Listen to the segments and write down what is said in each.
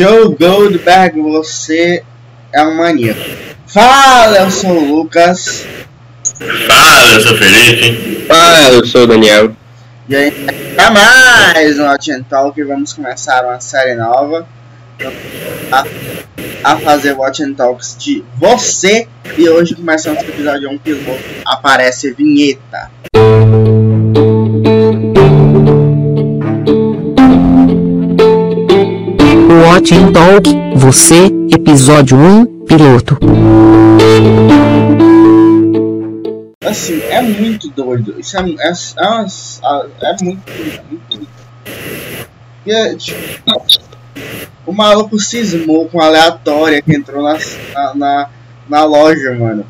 Joe Goldberg, você é um maníaco. Fala, eu sou o Lucas. Fala, eu sou o Felipe. Fala, eu sou o Daniel. E aí, para mais um Watch Talk, vamos começar uma série nova a, a fazer Watch and Talks de você. E hoje começamos com o episódio 1 piloto, aparece vinheta. Watch and Talk, você, episódio 1, piloto. Assim, é muito doido. Isso é, é, é, é muito doido, é muito doido. E é, tipo, o maluco cismou com a aleatória que entrou na, na, na, na loja, mano.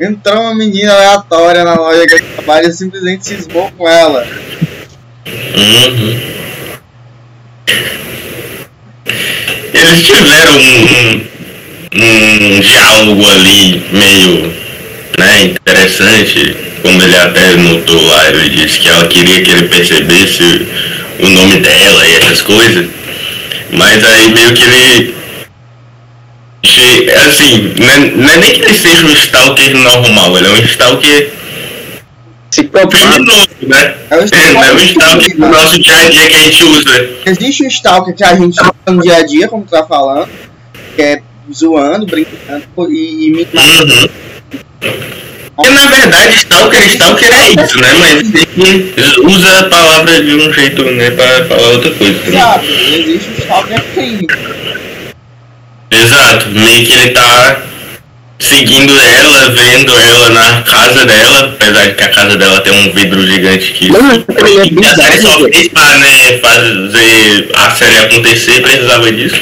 Entrou uma menina aleatória na loja que ele trabalha e simplesmente cismou com ela. Uhum. Eles tiveram um, um, diálogo ali meio né, interessante, como ele até notou lá, ele disse que ela queria que ele percebesse o nome dela e essas coisas, mas aí meio que ele assim, não é, não é nem que ele seja um stalker normal, ele é um stalker Psicopata. criminoso, né? É o É, não é um stalker do nosso dia a dia que a gente usa. Existe o stalker que a gente usa no dia a dia, como tu tá falando, que é zoando, brincando e, e me Uhum. Porque na verdade Stalker, Stalker é isso, né? Mas ele usa a palavra de um jeito, né? Pra falar outra coisa. Né? Exato, existe o stalker crime. Exato, meio que ele tá seguindo ela, vendo ela na casa dela, apesar de que a casa dela tem um vidro gigante que. Não, que a série só fez pra né, fazer a série acontecer, precisava disso.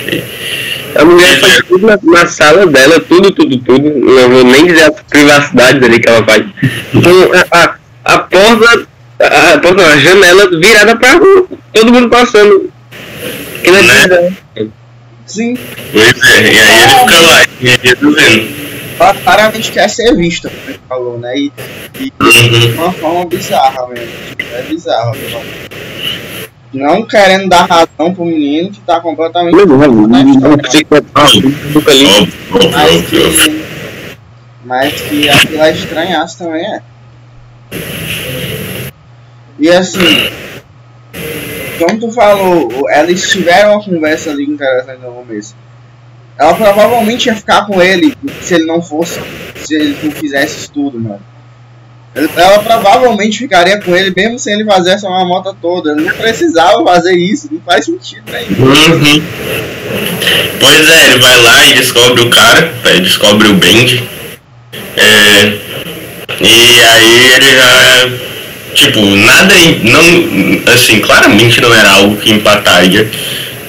A mulher faz tudo na, na sala dela, tudo, tudo, tudo. Não vou nem dizer a privacidade dali que ela faz. Com a, a, a porta, a, a porta, a janela virada pra rua. Todo mundo passando. Que não é Né? Sim, Pois é, e aí ele fica lá, e ele tá vendo. Claramente quer ser vista, como ele falou, né? E, e de uma forma bizarra mesmo. É bizarro. pessoal. Não querendo dar razão pro menino que tá completamente. Nunca li. Óbvio, óbvio, Mas que, mas que aquilo é estranhaço também é. E assim, como tu falou, eles tiveram uma conversa ali interessante no começo. Ela provavelmente ia ficar com ele se ele não fosse, se ele não fizesse isso tudo, mano. Ela provavelmente ficaria com ele mesmo sem ele fazer essa mamota toda. Ele não precisava fazer isso, não faz sentido nenhum. Uhum. Pois é, ele vai lá e descobre o cara, descobre o Bend. É, e aí ele já. Tipo, nada. Não, assim, claramente não era algo que empataria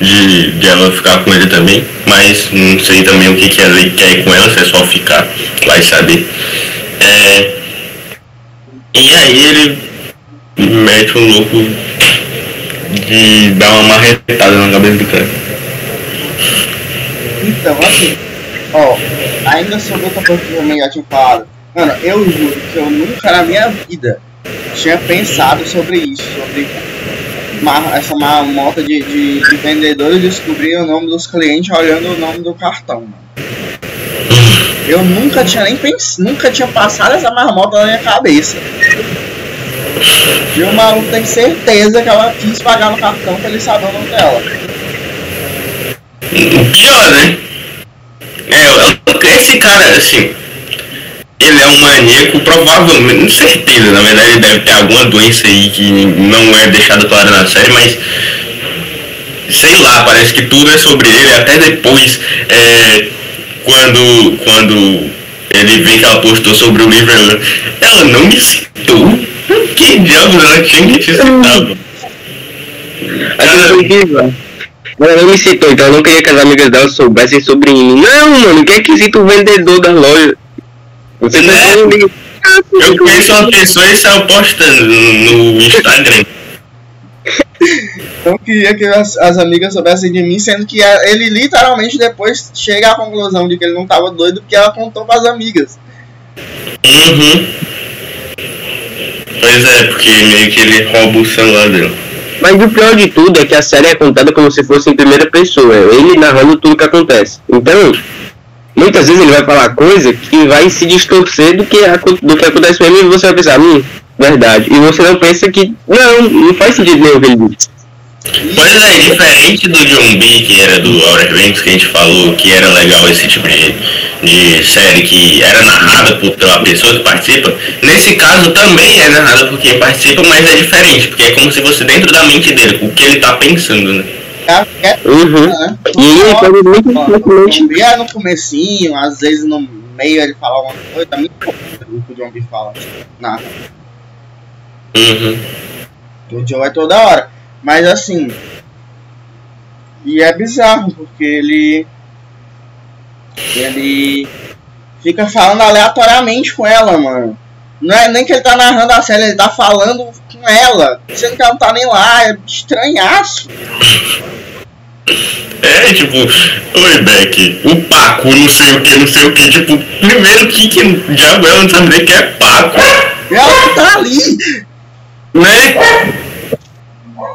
de, de ela ficar com ele também. Mas não sei também o que, que ela quer ir com ela, se é só ficar, vai saber. É, e aí ele mete um louco de dar uma marretada na cabeça do cara. Então, assim, ó, ainda sobre outra coisa que eu já tinha falado. Mano, eu juro que eu nunca na minha vida tinha pensado sobre isso, sobre ma- essa marmota de, de, de vendedores descobrir o nome dos clientes olhando o nome do cartão. Eu nunca tinha nem pensado, nunca tinha passado essa marmota na minha cabeça. E o maluco tem certeza que ela quis pagar no cartão pra ele saber o nome dela. Pior, né? É, eu- esse cara, assim, ele é um maníaco, provavelmente, certeza, na verdade ele deve ter alguma doença aí que não é deixada clara na série, mas sei lá, parece que tudo é sobre ele, até depois, é, quando, quando ele vê que ela postou sobre o livro, ela, ela não me citou. Que diabos ela tinha que te citar? incrível. Ela não me citou, então eu não queria que as amigas dela soubessem sobre mim. Não, mano, quem é que cita o vendedor da loja? Você Né? Eu conheço uma pessoa e saiu postando no Instagram. Então queria que as, as amigas soubessem de mim, sendo que a- ele literalmente depois chega à conclusão de que ele não tava doido porque ela contou pras amigas. Uhum. Pois é, porque meio que ele rouba o celular dele. Mas o pior de tudo é que a série é contada como se fosse em primeira pessoa, ele narrando tudo que acontece. Então, muitas vezes ele vai falar coisa que vai se distorcer do que, do que acontece mesmo e você vai pensar, hum, verdade. E você não pensa que, não, não faz sentido nenhum o que ele disse. Pois é, diferente do John B, que era do Outer Banks, que a gente falou que era legal esse tipo de, de série que era narrada por pela pessoa que participa, nesse caso também é narrada por quem participa, mas é diferente, porque é como se fosse dentro da mente dele, o que ele tá pensando, né? É, é, Uhum. né? E ele pode muito. John é no comecinho, às vezes no meio ele fala uma coisa, tá muito pouco o que o John B fala. Nada. Uhum. O Joe é toda hora. Mas assim. E é bizarro, porque ele. Ele fica falando aleatoriamente com ela, mano. Não é nem que ele tá narrando a série, ele tá falando com ela. Sendo que ela não tá nem lá, é estranhaço. É, tipo, oi Beck, o Paco, não sei o que, não sei o que, tipo, primeiro que, que diabo ela não sabe nem que é Paco, E ela tá ali. né?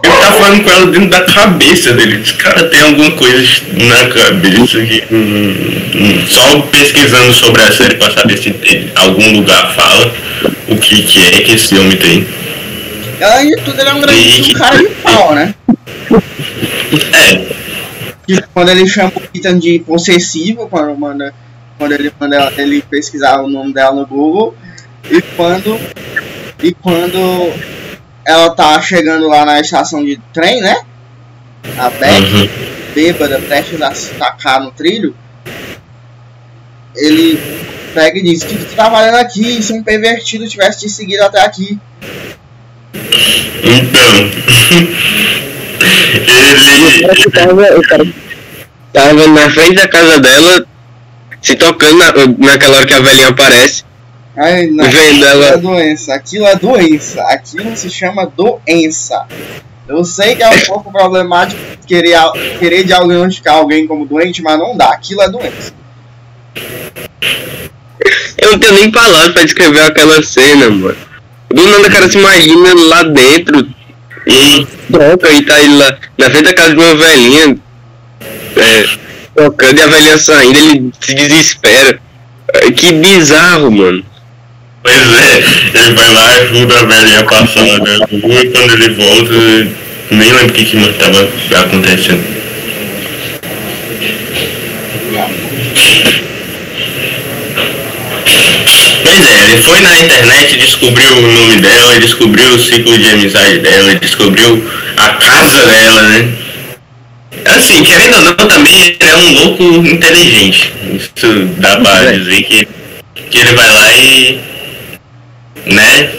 Ele tá falando com ela dentro da cabeça dele. Esse cara tem alguma coisa na cabeça que. hum, hum, só pesquisando sobre a série pra saber se tem algum lugar fala o que, que é que esse homem tem. Além de tudo, ele é um grande um cara de pau, né? É, quando ele chama o Ethan de possessivo, quando, manda, quando ele manda ela- ele pesquisar o nome dela no Google, e quando, e quando ela tá chegando lá na estação de trem, né? A Beck, uhum. bêbada, prestes a tacar no trilho, ele pega e diz que tu tá trabalhando aqui, se um pervertido tivesse te seguido até aqui. Então. O cara que ele. tava, o cara tava na frente da casa dela, se tocando na, naquela hora que a velhinha aparece. Ai, não, Vendo aquilo ela- é doença, aquilo é doença, aquilo se chama doença. Eu sei que é um pouco problemático querer, querer diagnosticar alguém como doente, mas não dá, aquilo é doença. Eu não tenho nem palavras pra descrever aquela cena, mano. Do nada o cara se imagina lá dentro e troca e tá ele lá na frente da casa de uma velhinha, é, tocando e a velhinha saindo, ele se desespera. É, Que bizarro, mano. Pois é, ele vai lá e ajuda a velhinha a passar na rua e quando ele volta, nem lembro o que que tava acontecendo. Pois é, ele foi na internet, descobriu o nome dela, descobriu o ciclo de amizade dela, descobriu a casa dela, né? Assim, querendo ou não, também ele é um louco inteligente. Isso dá pra dizer que, que ele vai lá e. né?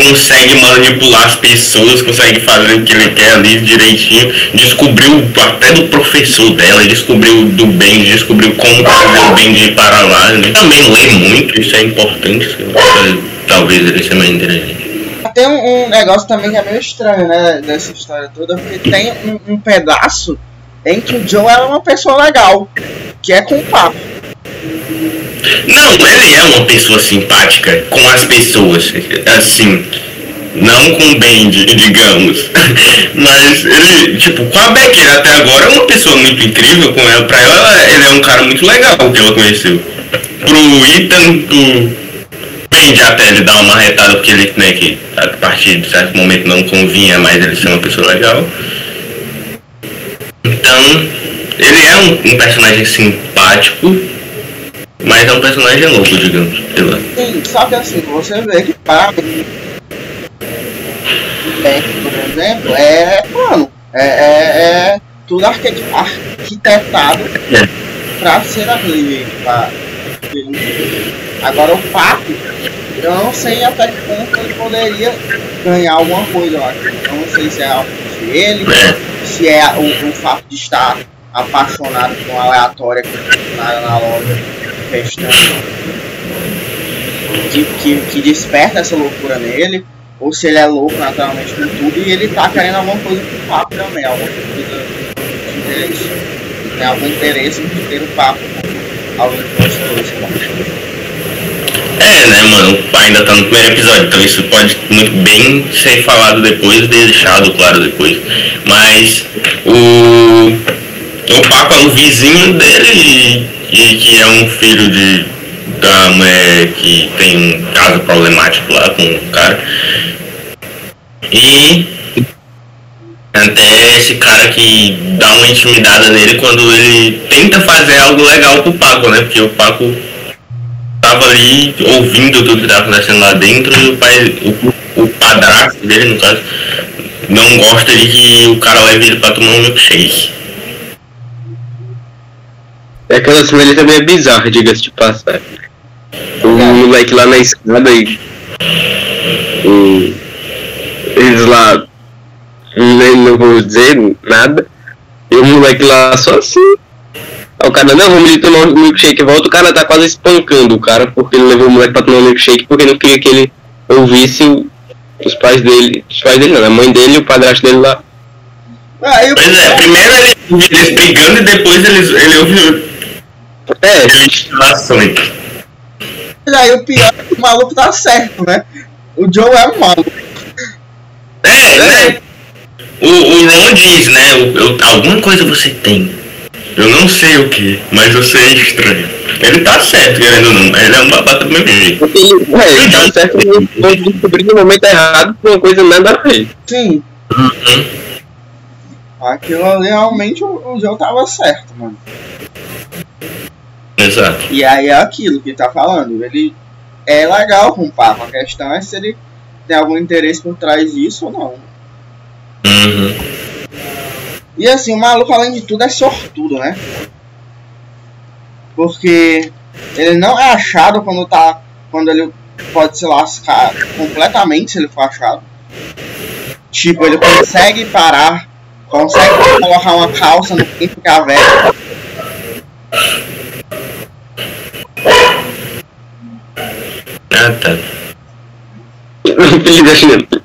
Consegue manipular as pessoas, consegue fazer o que ele quer ali direitinho. Descobriu até do professor dela, descobriu do Benji, descobriu como fazer o Benji para lá. Ele também lê muito, isso é importante. Talvez ele seja mais inteligente. Tem um, negócio também que é meio estranho, né, dessa história toda, porque tem um, um pedaço em que o Joe é uma pessoa legal, que é com o papo. Não, ele é uma pessoa simpática com as pessoas, assim, não com o Benji, digamos. Mas ele, tipo, com a Becky até agora é uma pessoa muito incrível com ela. Pra ela, ele é um cara muito legal que ela conheceu. Pro Ethan, pro Benji até ele dá uma retada porque ele, né, que a partir de certo momento não convinha mais ele ser uma pessoa legal. Então, ele é um, um personagem simpático, mas é um personagem louco, digamos. Sei lá. Sim, só que assim, você vê que Beck, por exemplo, é plano. É, é, é tudo arqui- arquitetado É. pra ser aquele. Pra... Agora o papo, eu não sei até que ponto ele poderia ganhar alguma coisa, eu acho. Eu não sei se é algo de ele, É. se é o, o fato de estar apaixonado por uma aleatória que funcionária na loja festando que, que, que desperta essa loucura nele, ou se ele é louco naturalmente com tudo e ele tá querendo alguma coisa com o papo também, alguma coisa de interesse. Tem algum interesse em ter o papo com alguém que gosta papo. É, né, mano? Ainda tá no primeiro episódio, então isso pode muito bem ser falado depois, deixado claro depois. Mas o. O Paco é o vizinho dele e, que é um filho de da mulher que tem um caso problemático lá com o cara. E até esse cara que dá uma intimidada nele quando ele tenta fazer algo legal pro Paco, né? Porque o Paco tava ali ouvindo tudo que tava acontecendo lá dentro e o pai, o, o padrasto dele, no caso, não gosta de que o cara leve ele pra tomar um milkshake. É aquela cena ali também é bizarra, diga-se de passagem. O moleque lá na escada e. e eles lá. Nem, não vou dizer nada. E o moleque lá só assim. Aí o cara, não, vamos ali tomar um milkshake. Volta, o cara tá quase espancando o cara porque ele levou o moleque pra tomar um milkshake porque não queria que ele ouvisse os pais dele. Os pais dele não, a mãe dele e o padrasto dele lá. Aí o Pois é, primeiro ele, eles brigando e depois eles, ele ouve É, relações. aí o pior é que o maluco tá certo, né? O Joe é um maluco. É, né? O, o Ron diz, né? o- eu- alguma coisa você tem. Eu não sei o que, mas você é estranho. Ele tá certo, querendo ou não. Ele é um babaca do mesmo jeito. porque ele, é, ele tá certo quando descobrir no momento errado por uma coisa nada a ver. Sim, Uhum. aquilo ali realmente o, o Joe tava certo, mano. Exato. E aí é aquilo que tá falando. Ele é legal com o papo. A questão é se ele tem algum interesse por trás disso ou não. Uhum. E assim, o maluco, além de tudo, é sortudo, né? Porque ele não é achado quando tá. Quando ele pode se lascar completamente se ele for achado. Tipo, ele consegue parar, consegue colocar uma calça no que a Ah, tá.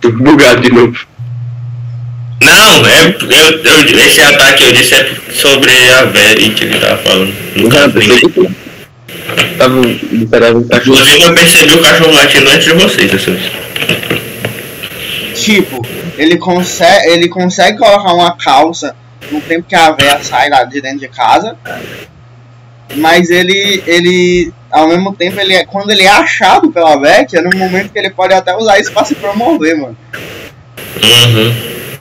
Bugado de novo. Não, é, eu, eu, esse ataque eu disse é sobre a Vera que ele tava falando. No caso, Tava esperando um cachorro. Inclusive eu percebi o cachorro latindo antes de vocês, assim. Tipo, ele consegue, ele consegue colocar uma calça no tempo que a véia sai lá de dentro de casa. Mas ele, ele, ao mesmo tempo, ele é, quando ele é achado pela que é no momento que ele pode até usar isso pra se promover, mano. Uhum.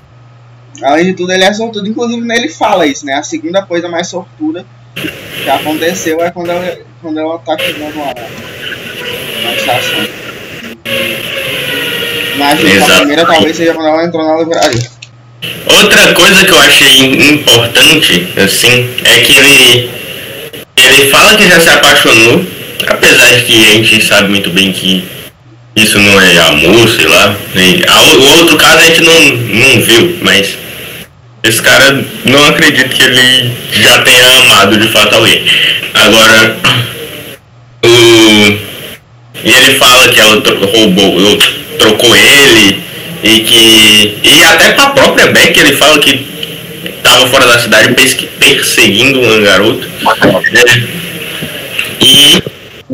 Além de tudo, ele é sortudo. Inclusive, ele fala isso, né? A segunda coisa mais sortuda que aconteceu é quando ela, quando ela tá chegando lá na estação. Mas a primeira talvez seja quando ela entrou na livraria. Outra coisa que eu achei importante, assim, é que ele ele fala que já se apaixonou, apesar de que a gente sabe muito bem que isso não é amor, sei lá. A o outro caso a gente não, não viu, mas esse cara não acredito que ele já tenha amado de fato alguém. Agora, o e ele fala que ela roubou, trocou ele e que. E até pra própria Beck ele fala que tava fora da cidade perseguindo uma garota. né? E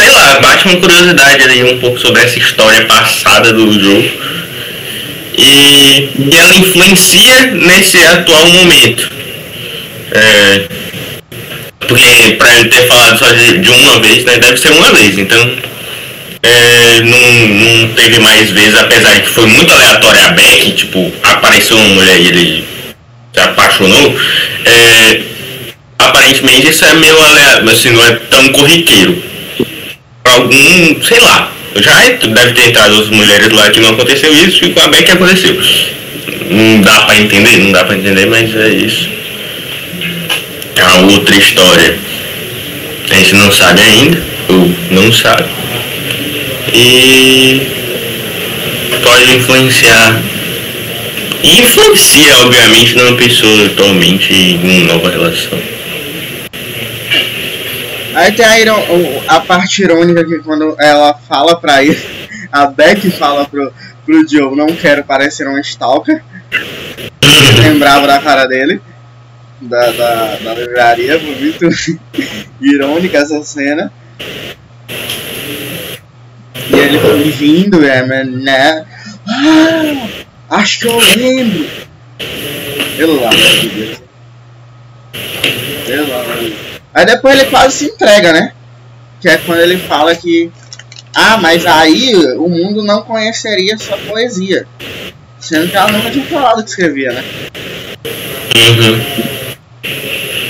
sei lá, bate uma curiosidade ali um pouco sobre essa história passada do jogo. E, e ela influencia nesse atual momento. É, porque pra ele ter falado só de, de uma vez, né? Deve ser uma vez, então é, não, não teve mais vezes, apesar de que foi muito aleatório a Beck, tipo, apareceu uma mulher e ele se apaixonou. É, aparentemente isso é meio aleatório, assim, não é tão corriqueiro. Algum, sei lá, já deve ter outras mulheres lá que não aconteceu isso e com a Beck aconteceu. Não dá pra entender, não dá pra entender, mas é isso. É a outra história. A gente não sabe ainda, ou não sabe. E pode influenciar. Influencia, obviamente, numa pessoa atualmente em uma nova relação. Aí tem a, a parte irônica que quando ela fala pra ele, a Beck fala pro, pro Joe, não quero parecer um stalker. Lembrava da cara dele, da, da, da livraria, foi muito irônica essa cena. ele fingindo, é, né? Ah, acho que eu lembro. Pelo amor de Deus. Pelo amor de Deus. Aí depois ele quase se entrega, né? Que é quando ele fala que. Ah, mas aí o mundo não conheceria sua poesia. Sendo que ela nunca tinha falado que escrevia, né? Uhum.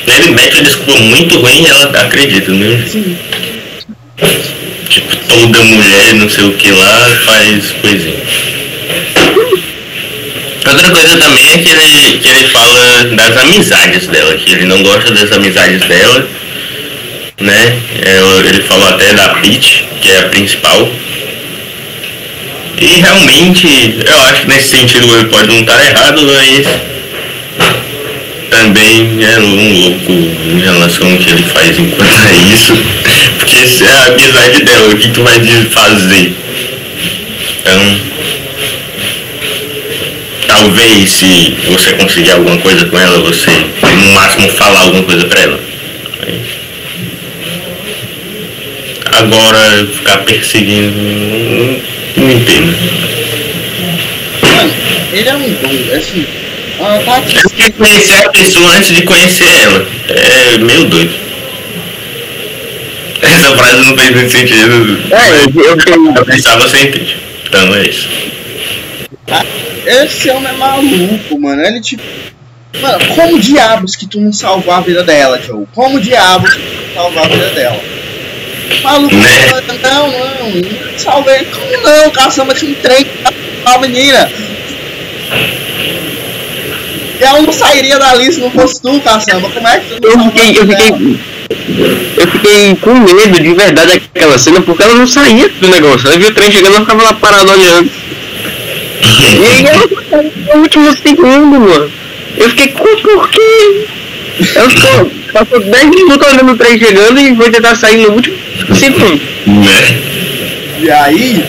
Ele mete uma desculpa muito ruim e ela acredita, né? Sim. Tipo, toda mulher, não sei o que lá, faz coisinha. Outra coisa também é que ele, que ele fala das amizades dela, que ele não gosta das amizades dela, né? É, Ele falou até da Peach, que é a principal. E realmente, eu acho que nesse sentido ele pode não estar errado, mas também é um louco em relação ao que ele faz enquanto é isso. Porque se é a amizade dela, o que tu vai fazer? Então, talvez se você conseguir alguma coisa com ela, você no máximo falar alguma coisa pra ela. Agora ficar perseguindo. Não, não entendo. Mano, ele é um bom, assim. Tá aqui. Eu queria conhecer a pessoa antes de conhecer ela. É meio doido. Essa frase não fez muito sentido. É, eu, eu tenho. Eu pensava você entende. Então é isso. Esse homem é maluco, mano. Ele tipo. Mano, como diabos que tu não salvou a vida dela, Joe? Como diabos que tu não salvou a vida dela? Maluco, Né? não, não, não salvei. Como não? Caçamba tinha um trem a menina. E ela não sairia dali se não fosse tu, caçamba. Como é que tu não Eu fiquei, eu vida dela? fiquei, eu fiquei com medo de verdade daquela cena, porque ela não saía do negócio. Ela viu o trem chegando, ela ficava lá parada olhando. E aí no último segundo, mano. Eu fiquei, com por quê? Ela ficou, passou 10 minutos olhando o trem chegando e foi tentar sair no último segundo. Né? E aí,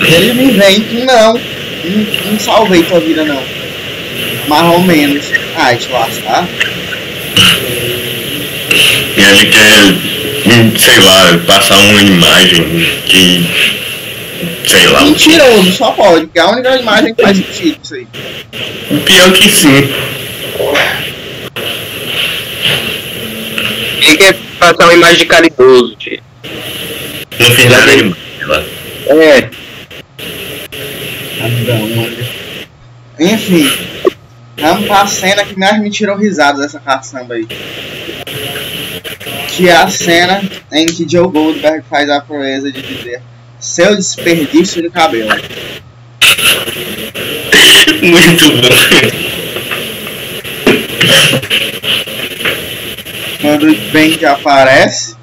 ele me vem que não, não, não salvei tua vida não. Mais ou menos. Ai, te lascar. E ele quer, hum, sei lá, passar uma imagem que. Sei lá. Mentiroso, só pode, porque é a única imagem que faz sentido isso aí. Pior que sim. Ele quer passar uma imagem de caridoso, tio. Não fiz nada sei lá. É. Enfim, vamos pra cena que mais me tirou risada dessa caçamba aí. Que é a cena em que Joe Goldberg faz a proeza de dizer seu desperdício de cabelo. Muito bom. Quando o Ben aparece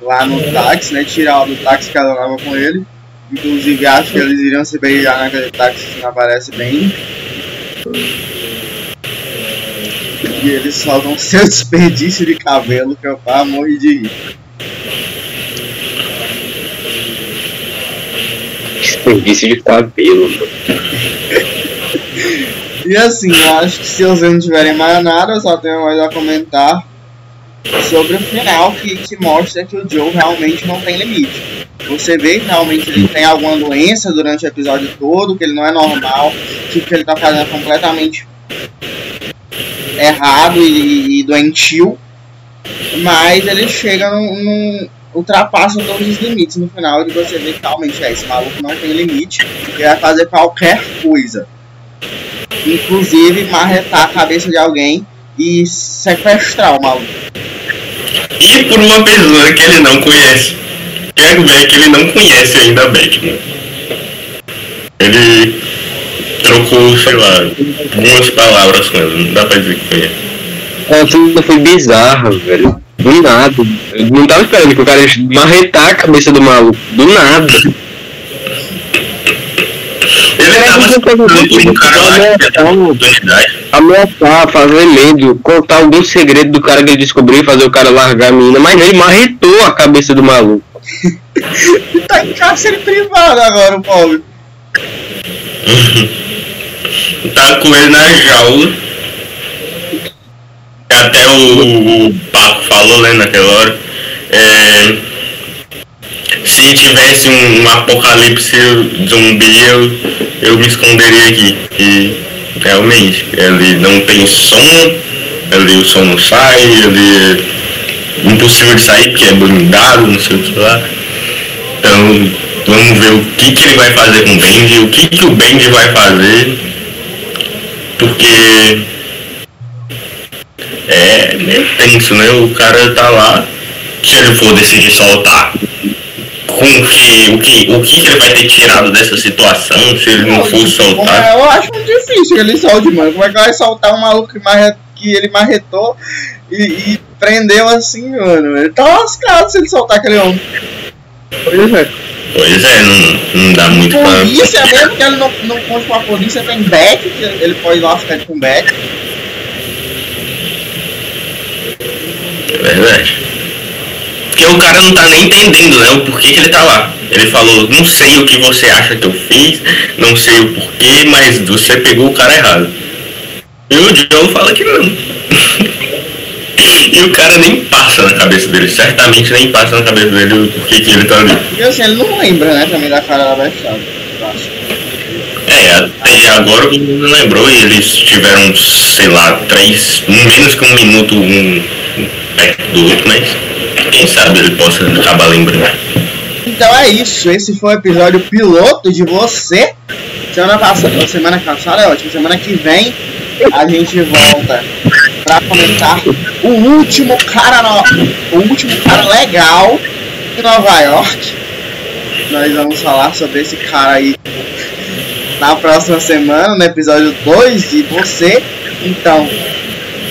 lá no táxi, né? Tirar do táxi que ela leva com ele. Inclusive acho que eles iriam se beijar naquele táxi se não aparece bem. E eles soltam seu desperdício de cabelo que eu quase morri de rir. Desperdício de cabelo. E assim, eu acho que se vocês não tiverem mais nada, eu só tenho mais a comentar sobre o final que, que mostra que o Joe realmente não tem limite. Você vê que realmente ele tem alguma doença durante o episódio todo, que ele não é normal, que o que ele tá fazendo é completamente errado e, e doentio, mas ele chega num, num- ultrapassa todos os limites no final e você vê que realmente é, esse maluco não tem limite, ele vai fazer qualquer coisa inclusive marretar a cabeça de alguém e sequestrar o maluco. E por uma pessoa que ele não conhece. Quero ver que ele não conhece ainda a Batman. Ele trocou, sei lá, algumas palavras com ela. Não dá pra dizer que conhece. A cena foi bizarra, velho. Do nada. Eu não tava esperando que o cara ia marretar a cabeça do maluco. Do nada. Ele tava se passando por um cara lá. Ameaçar, fazer medo, contar algum segredo do cara que ele descobriu e fazer o cara largar a menina. Mas ele marretou a cabeça do maluco. Tá em cárcere privado agora, o pobre. tá com ele na jaula. Até o, o Paco falou, né, naquela hora. É, se tivesse um, um apocalipse zumbi, eu, eu me esconderia aqui. E realmente, ele não tem som, ele, o som não sai, ele é impossível de sair porque é blindado, não sei o que lá. Então vamos ver o que, que ele vai fazer com o Bendy, o que, que o Bendy vai fazer. Porque é meio tenso, né? O cara tá lá, se ele for decidir soltar, com o que, o que, o que ele vai ter tirado dessa situação, se ele não for soltar. Eu acho muito difícil que ele solte, mano. Como é que vai soltar um maluco que, marre, que ele marretou e, e, prendeu assim, mano? Ele tá lascado se ele soltar aquele homem. Pois é. Pois é, não, não dá muito pra. Polícia mesmo que ele não, não conta com a polícia, tem back, que ele pode lascar com back. Verdade. Porque o cara não tá nem entendendo, né? O porquê que ele tá lá. Ele falou, não sei o que você acha que eu fiz, não sei o porquê, mas você pegou o cara errado. E o Joe fala que não. e o cara nem passa na cabeça dele, certamente nem passa na cabeça dele o porquê que ele tá ali. E assim, ele não lembra, né, também da cara da acho. É, até agora o não lembrou e eles tiveram, sei lá, três, menos que um minuto um outro, mas quem sabe ele possa acabar lembrando. Então é isso, esse foi o episódio piloto de você. Semana passada, semana passada é ótimo, semana que vem a gente volta para comentar o último cara no... o último cara legal de Nova York. Nós vamos falar sobre esse cara aí na próxima semana, no episódio 2 de você. Então,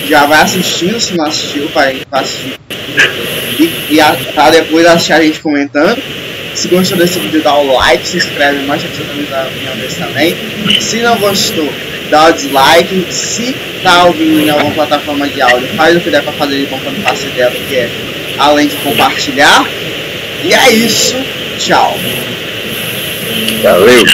já vai assistindo se não assistiu, vai, assistir. E, e a, tá depois assistir a gente comentando. Se gostou desse vídeo, dá o like, se inscreve, mostra que você também. Se não gostou, dá o dislike. Se tá ouvindo em alguma plataforma de áudio, faz o que der pra fazer de bom quando passa ideia, porque é além de compartilhar. E é isso. Tchau. Valeu.